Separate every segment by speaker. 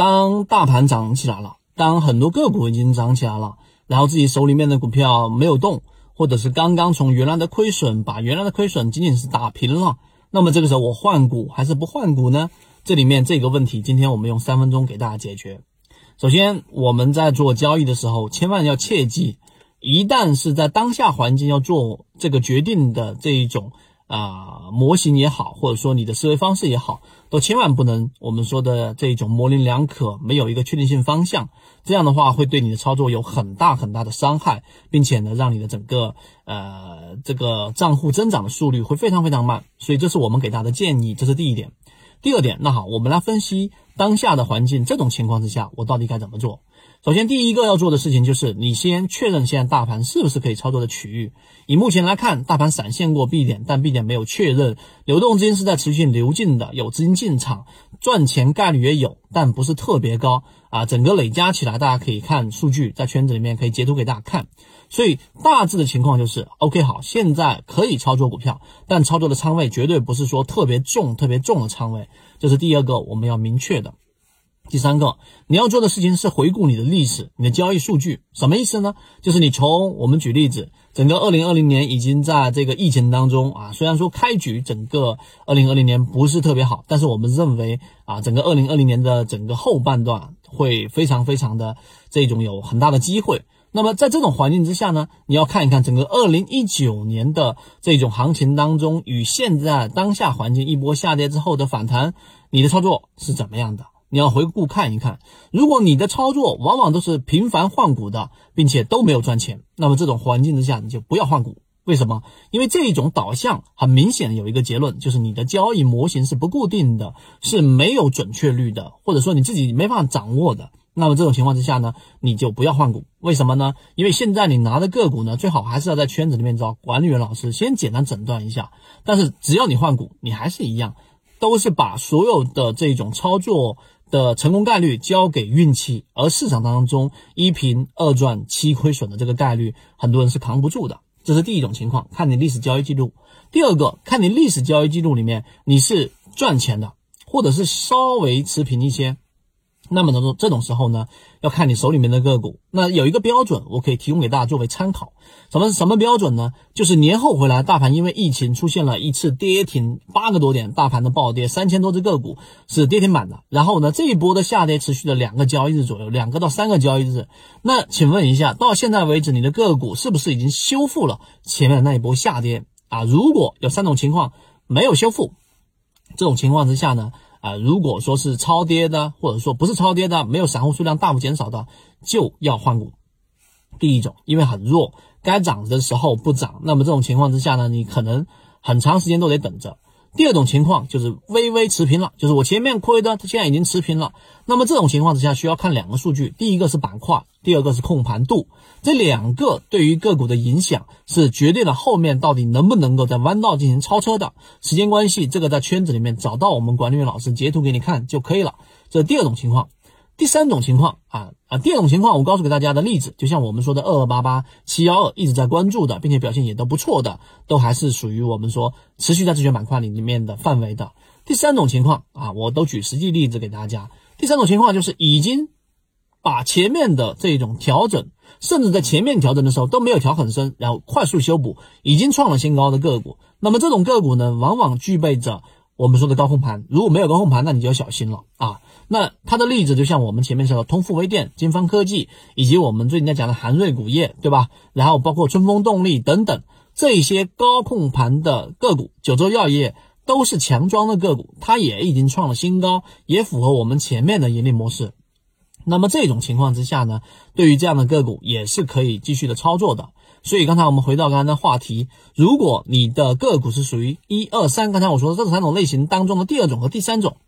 Speaker 1: 当大盘涨起来了，当很多个股已经涨起来了，然后自己手里面的股票没有动，或者是刚刚从原来的亏损把原来的亏损仅仅是打平了，那么这个时候我换股还是不换股呢？这里面这个问题，今天我们用三分钟给大家解决。首先，我们在做交易的时候，千万要切记，一旦是在当下环境要做这个决定的这一种啊模型也好，或者说你的思维方式也好，都千万不能我们说的这种模棱两可，没有一个确定性方向，这样的话会对你的操作有很大很大的伤害，并且呢，让你的整个呃这个账户增长的速率会非常非常慢。所以这是我们给大家的建议，这是第一点。第二点，那好，我们来分析当下的环境。这种情况之下，我到底该怎么做？首先，第一个要做的事情就是你先确认现在大盘是不是可以操作的区域。以目前来看，大盘闪现过 B 点，但 B 点没有确认，流动资金是在持续流进的，有资金进场，赚钱概率也有，但不是特别高啊。整个累加起来，大家可以看数据，在圈子里面可以截图给大家看。所以大致的情况就是，OK，好，现在可以操作股票，但操作的仓位绝对不是说特别重、特别重的仓位，这是第二个我们要明确的。第三个，你要做的事情是回顾你的历史、你的交易数据，什么意思呢？就是你从我们举例子，整个二零二零年已经在这个疫情当中啊，虽然说开局整个二零二零年不是特别好，但是我们认为啊，整个二零二零年的整个后半段会非常非常的这种有很大的机会。那么在这种环境之下呢，你要看一看整个二零一九年的这种行情当中，与现在当下环境一波下跌之后的反弹，你的操作是怎么样的？你要回顾看一看。如果你的操作往往都是频繁换股的，并且都没有赚钱，那么这种环境之下你就不要换股。为什么？因为这种导向很明显有一个结论，就是你的交易模型是不固定的，是没有准确率的，或者说你自己没办法掌握的。那么这种情况之下呢，你就不要换股，为什么呢？因为现在你拿的个股呢，最好还是要在圈子里面找管理员老师先简单诊断一下。但是只要你换股，你还是一样，都是把所有的这种操作的成功概率交给运气，而市场当中一平二赚七亏损的这个概率，很多人是扛不住的。这是第一种情况，看你历史交易记录。第二个，看你历史交易记录里面你是赚钱的，或者是稍微持平一些。那么呢，这种时候呢，要看你手里面的个股。那有一个标准，我可以提供给大家作为参考。什么什么标准呢？就是年后回来，大盘因为疫情出现了一次跌停八个多点，大盘的暴跌，三千多只个股是跌停板的。然后呢，这一波的下跌持续了两个交易日左右，两个到三个交易日。那请问一下，到现在为止，你的个股是不是已经修复了前面的那一波下跌啊？如果有三种情况没有修复，这种情况之下呢？啊，如果说是超跌的，或者说不是超跌的，没有散户数量大幅减少的，就要换股。第一种，因为很弱，该涨的时候不涨，那么这种情况之下呢，你可能很长时间都得等着。第二种情况就是微微持平了，就是我前面亏的，它现在已经持平了。那么这种情况之下需要看两个数据，第一个是板块，第二个是控盘度，这两个对于个股的影响是决定了后面到底能不能够在弯道进行超车的。时间关系，这个在圈子里面找到我们管理员老师截图给你看就可以了。这是第二种情况。第三种情况啊啊，第二种情况，我告诉给大家的例子，就像我们说的二二八八七幺二，一直在关注的，并且表现也都不错的，都还是属于我们说持续在自选板块里里面的范围的。第三种情况啊，我都举实际例子给大家。第三种情况就是已经把前面的这种调整，甚至在前面调整的时候都没有调很深，然后快速修补，已经创了新高的个股，那么这种个股呢，往往具备着我们说的高控盘。如果没有高控盘，那你就要小心了啊。那它的例子就像我们前面说的通富微电、金方科技，以及我们最近在讲的韩瑞钴业，对吧？然后包括春风动力等等这些高控盘的个股，九州药业都是强装的个股，它也已经创了新高，也符合我们前面的盈利模式。那么这种情况之下呢，对于这样的个股也是可以继续的操作的。所以刚才我们回到刚才的话题，如果你的个股是属于一二三，刚才我说的这三种类型当中的第二种和第三种，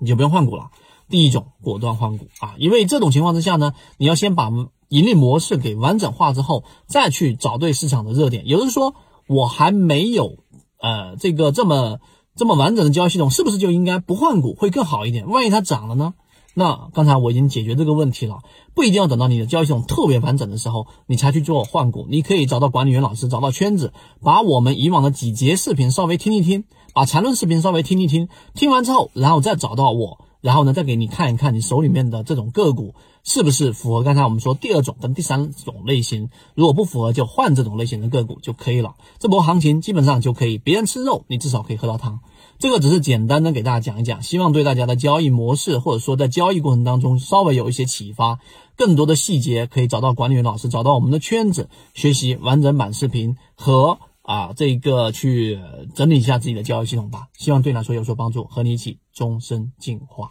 Speaker 1: 你就不用换股了。第一种果断换股啊，因为这种情况之下呢，你要先把盈利模式给完整化之后，再去找对市场的热点。也就是说，我还没有呃这个这么这么完整的交易系统，是不是就应该不换股会更好一点？万一它涨了呢？那刚才我已经解决这个问题了，不一定要等到你的交易系统特别完整的时候，你才去做换股。你可以找到管理员老师，找到圈子，把我们以往的几节视频稍微听一听，把缠论视频稍微听一听，听完之后，然后再找到我。然后呢，再给你看一看你手里面的这种个股是不是符合刚才我们说第二种跟第三种类型。如果不符合，就换这种类型的个股就可以了。这波行情基本上就可以，别人吃肉，你至少可以喝到汤。这个只是简单的给大家讲一讲，希望对大家的交易模式或者说在交易过程当中稍微有一些启发。更多的细节可以找到管理员老师，找到我们的圈子，学习完整版视频和啊这个去整理一下自己的交易系统吧。希望对你来说有所帮助，和你一起终身进化。